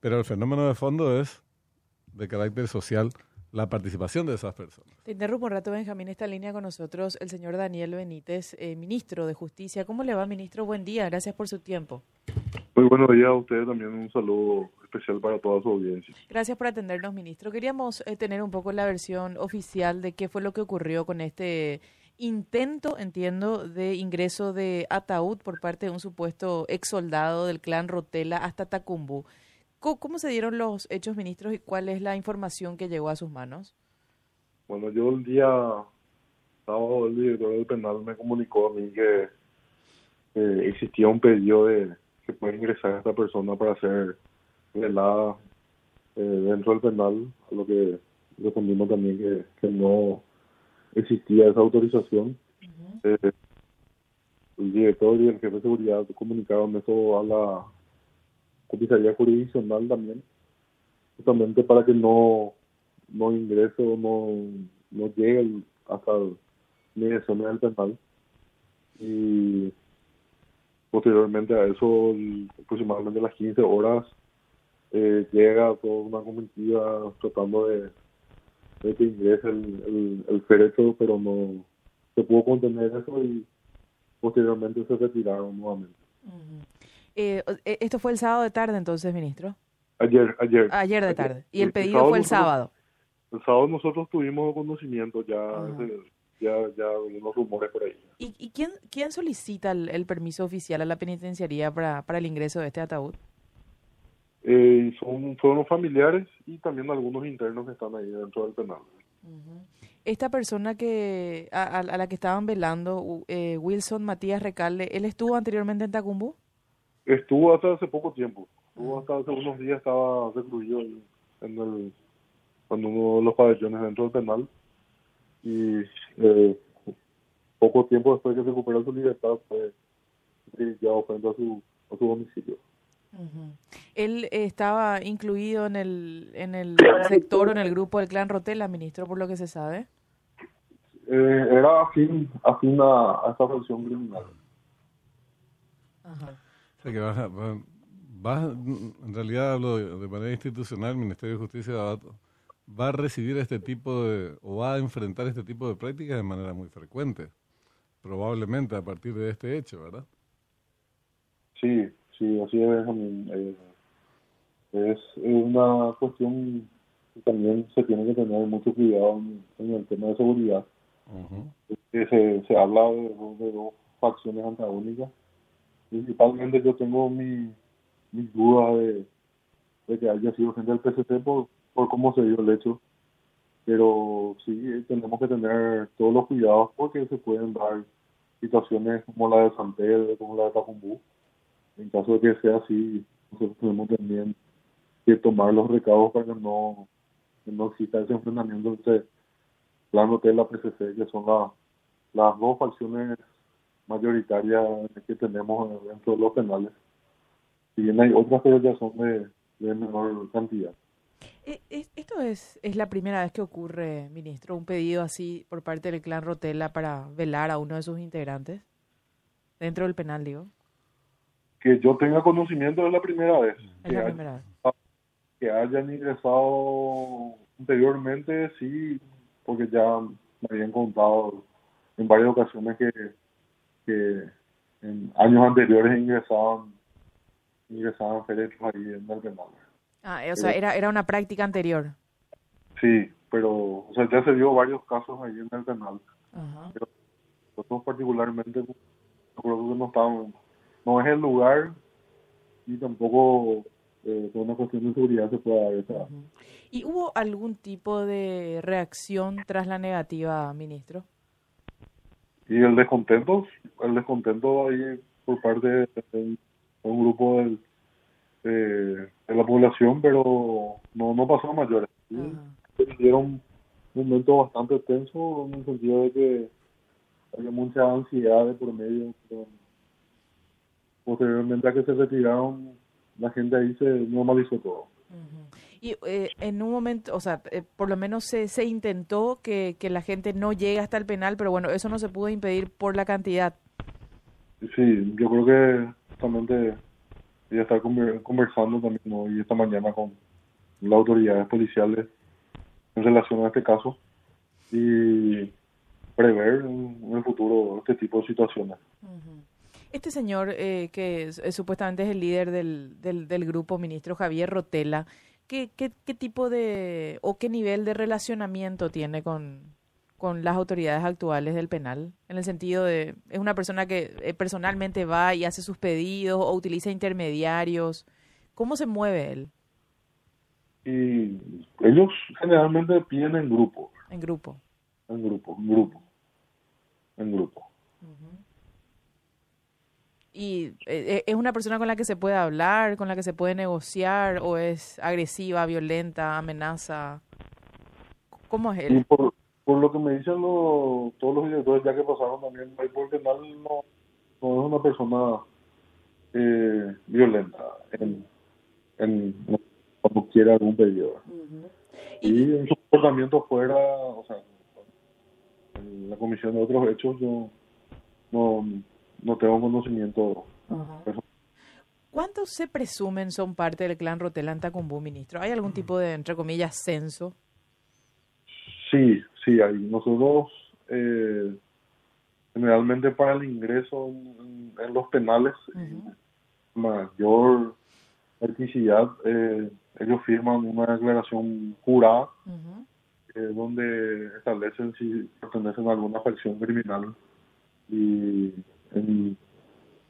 Pero el fenómeno de fondo es de carácter social la participación de esas personas. Te interrumpo un rato, Benjamín. Está en línea con nosotros el señor Daniel Benítez, eh, ministro de Justicia. ¿Cómo le va, ministro? Buen día. Gracias por su tiempo. Muy buenos días a ustedes. También un saludo especial para toda su audiencia. Gracias por atendernos, ministro. Queríamos eh, tener un poco la versión oficial de qué fue lo que ocurrió con este intento, entiendo, de ingreso de ataúd por parte de un supuesto ex soldado del clan Rotela hasta Tacumbu. ¿Cómo, se dieron los hechos, ministros, y cuál es la información que llegó a sus manos? Bueno, yo el día sábado el director del penal me comunicó a mí que existía un pedido de que puede ingresar a esta persona para ser velada eh, dentro del penal, a lo que respondimos también que, que no existía esa autorización. Eh, el director y el jefe de seguridad comunicaron eso a la comisaría jurisdiccional también, justamente para que no, no ingrese o no, no llegue hasta la zona del penal. Y posteriormente a eso, aproximadamente a las 15 horas, eh, llega toda una comitiva tratando de, de que ingrese el, el, féretro, pero no se pudo contener eso y posteriormente se retiraron nuevamente. Eh, esto fue el sábado de tarde entonces, ministro. Ayer, ayer. Ayer de tarde. Y el pedido fue el sábado. El sábado nosotros tuvimos conocimiento ya, ya, ya unos rumores por ahí. ¿Y, y quién, quién solicita el, permiso oficial a la penitenciaría para, para el ingreso de este ataúd? Eh, son, son los familiares y también algunos internos que están ahí dentro del penal. Esta persona que a, a, la que estaban velando, eh, Wilson Matías Recalde, ¿él estuvo anteriormente en Tacumbu? Estuvo hasta hace poco tiempo. Estuvo hasta hace unos días, estaba recluido en, el, cuando uno de los pabellones dentro del penal. Y eh, poco tiempo después de que recuperó su libertad, fue ya frente a su, a su domicilio. Él estaba incluido en el, en el sector o en el grupo del clan Rotela, ministro, por lo que se sabe. Eh, era afín, afín a, a esta facción criminal. Ajá que va, en realidad hablo de, manera institucional, el Ministerio de Justicia va, a recibir este tipo de, o va a enfrentar este tipo de prácticas de manera muy frecuente, probablemente a partir de este hecho, ¿verdad? Sí, sí, así es, eh, es una cuestión que también se tiene que tener mucho cuidado en, el tema de seguridad. se, se habla de dos facciones antagónicas principalmente yo tengo mi, mis dudas de, de, que haya sido gente del PCC por, por cómo se dio el hecho. Pero sí tenemos que tener todos los cuidados porque se pueden dar situaciones como la de San Pedro, como la de Tacumbú. En caso de que sea así, nosotros tenemos también que tomar los recados para que no, no exista ese enfrentamiento entre la Hotel y la PCC, que son las dos facciones mayoritaria que tenemos dentro de los penales. Si bien hay otras, pero ya son de, menor cantidad. E, ¿Esto es, es la primera vez que ocurre, ministro, un pedido así por parte del clan Rotela para velar a uno de sus integrantes dentro del penal, digo? Que yo tenga conocimiento es la primera vez. Es la primera vez. Que hayan ingresado anteriormente, sí, porque ya me habían contado en varias ocasiones que que en años anteriores ingresaban ingresaban féretros ahí en el penal. Ah, o sea, era, era una práctica anterior. Sí, pero o sea, ya se dio varios casos ahí en el penal. Pero nosotros particularmente creo que no estamos, no es el lugar y tampoco eh, por una cuestión de seguridad se puede dar ¿Y hubo algún tipo de reacción tras la negativa, ministro? Y el descontento, el descontento ahí por parte de, un grupo de, la población, pero no, no pasó a mayores. Era un momento bastante tenso en el sentido de que había mucha ansiedad de por medio. posteriormente a que se retiraron, la gente ahí se normalizó todo. Y eh, en un momento, o sea, eh, por lo menos se, se intentó que, que la gente no llegue hasta el penal, pero bueno, eso no se pudo impedir por la cantidad. Sí, yo creo que justamente y estar conversando también hoy esta mañana con las autoridades policiales en relación a este caso y prever en, el futuro este tipo de situaciones. Este señor, eh, que supuestamente es el líder del, del, del, grupo, ministro Javier Rotela, ¿qué, qué, qué tipo de o qué nivel de relacionamiento tiene con, con las autoridades actuales del penal, en el sentido de, es una persona que eh, personalmente va y hace sus pedidos o utiliza intermediarios. ¿Cómo se mueve él? Y ellos generalmente piden en grupo. En grupo. En grupo, en grupo. En grupo. ¿Y eh, es una persona con la que se puede hablar, con la que se puede negociar o es agresiva, violenta, amenaza? ¿Cómo es él? por lo que me dicen los, todos los directores ya que pasaron también, el penal no, no es una persona eh, violenta en, en, cuando quiera algún periodo. Y en su comportamiento fuera, o sea, en la comisión de otros hechos, yo no, no tengo conocimiento. ¿Cuántos se presumen son parte del clan Rotelanta Tacumbú, ministro? ¿Hay algún tipo de, entre comillas, censo? Sí, sí hay. Nosotros, eh, generalmente para el ingreso en, los penales, mayor etnicidad, eh, ellos firman una declaración jurada eh, donde establecen si pertenecen a alguna facción criminal. Y en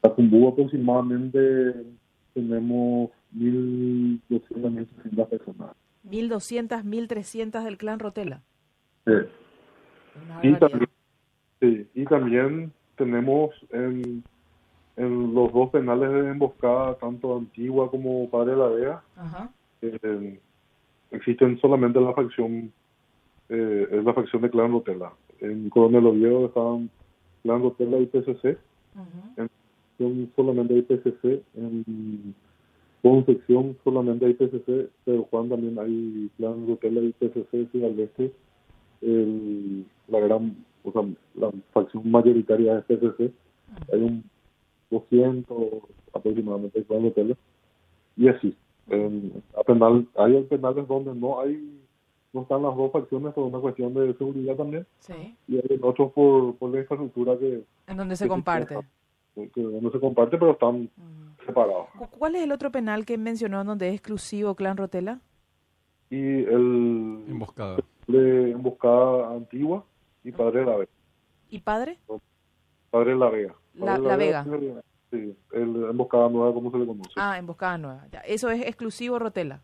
Tacumbú aproximadamente tenemos 1.200, 1.300 personas. 1.200, 1.300 del clan Rotela. Y también, sí, y también tenemos en, en los dos penales de emboscada, tanto Antigua como Padre de la Vega, eh, existen solamente la facción, eh, es la facción de Clan Rotela. En Coronel Oviedo estaban Clan Rotela y PCC, en solamente hay PCC, en Concepción solamente hay PCC, pero Juan también hay Clan Rotela y PCC, y al este el, la gran, o sea, la facción mayoritaria de PCC. Hay un 200 aproximadamente de hoteles. Y así, en, a penal, hay penales donde no hay no están las dos facciones por una cuestión de seguridad también. Sí. Y hay otros por, por la infraestructura que... En donde se comparte. que donde se comparte, pero están separados. ¿Cuál es el otro penal que mencionó donde es exclusivo Clan Rotela? Y el... Emboscada de Emboscada Antigua y Padre de la Vega. ¿Y Padre? Padre de la Vega. la, la, Vega. Sí, el Emboscada Nueva, como se le conoce. Ah, Emboscada Nueva. ¿Eso es exclusivo Rotela?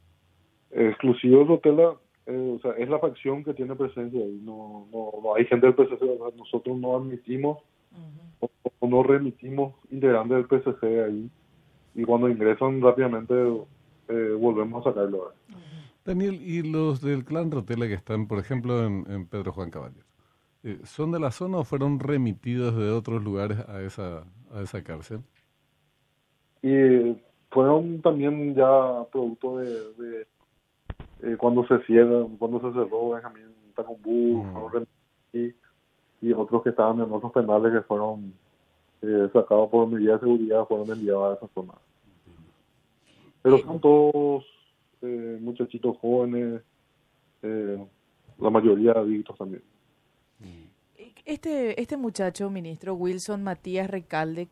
Exclusivo Rotela, eh, o sea, es la facción que tiene presencia ahí. No, no, no hay gente del PCC, nosotros no admitimos o, no remitimos integrantes del PCC ahí. Y cuando ingresan rápidamente eh, volvemos a sacarlo. Daniel, ¿y los del clan Rotela que están, por ejemplo, en, Pedro Juan Caballero? Eh, ¿Son de la zona o fueron remitidos de otros lugares a esa, a esa cárcel? Y fueron también ya producto de, eh, cuando se cierra, cuando se cerró Benjamín Tacumbú, y, y otros que estaban en otros penales que fueron eh, sacados por medidas de seguridad fueron enviados a esa zona. Pero son todos eh, muchachitos jóvenes, eh, la mayoría adictos también. Este, este muchacho, ministro Wilson Matías Recalde,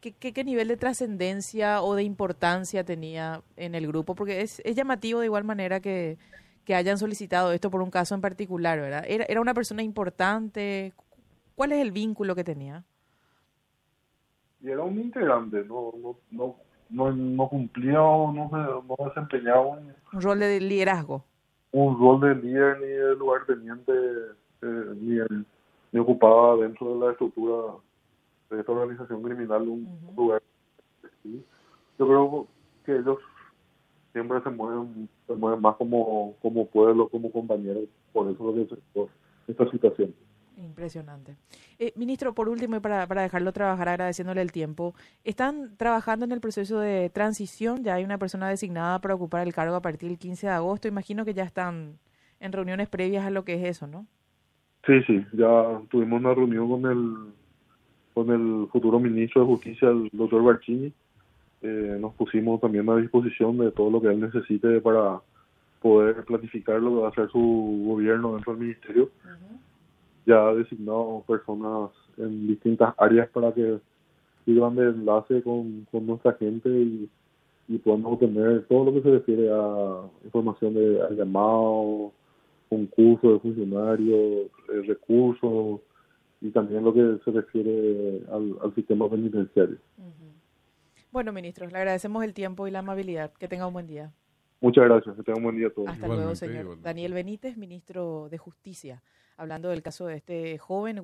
¿qué, qué, qué, nivel de trascendencia o de importancia tenía en el grupo? Porque es, es llamativo de igual manera que, que hayan solicitado esto por un caso en particular, ¿verdad? ¿Era, ¿Era una persona importante? ¿Cuál es el vínculo que tenía? Y era un integrante, no, no, no, no, no cumplía no, no desempeñaba un, rol de liderazgo. Un rol de líder ni de lugar teniente, eh, ni, ni, ocupaba dentro de la estructura de esta organización criminal un lugar. Yo creo que ellos siempre se mueven, se mueven más como, como pueblo, como compañeros, por eso es esta situación. Impresionante. Eh, ministro, por último, y para, para dejarlo trabajar agradeciéndole el tiempo, ¿están trabajando en el proceso de transición? Ya hay una persona designada para ocupar el cargo a partir del 15 de agosto. Imagino que ya están en reuniones previas a lo que es eso, ¿no? Sí, sí, ya tuvimos una reunión con el con el futuro ministro de Justicia, el doctor Barcini, eh, nos pusimos también a disposición de todo lo que él necesite para poder planificar lo que va a hacer su gobierno dentro del ministerio. Ya ha designado personas en distintas áreas para que sirvan de enlace con, con nuestra gente y, y podamos obtener todo lo que se refiere a información de al llamado, concurso de funcionarios, eh, recursos y también lo que se refiere al, al sistema penitenciario. Bueno, ministros, le agradecemos el tiempo y la amabilidad. Que tenga un buen día. Muchas gracias, que tenga un buen día a todos. Hasta luego, señor. Daniel Benítez, ministro de Justicia, hablando del caso de este joven.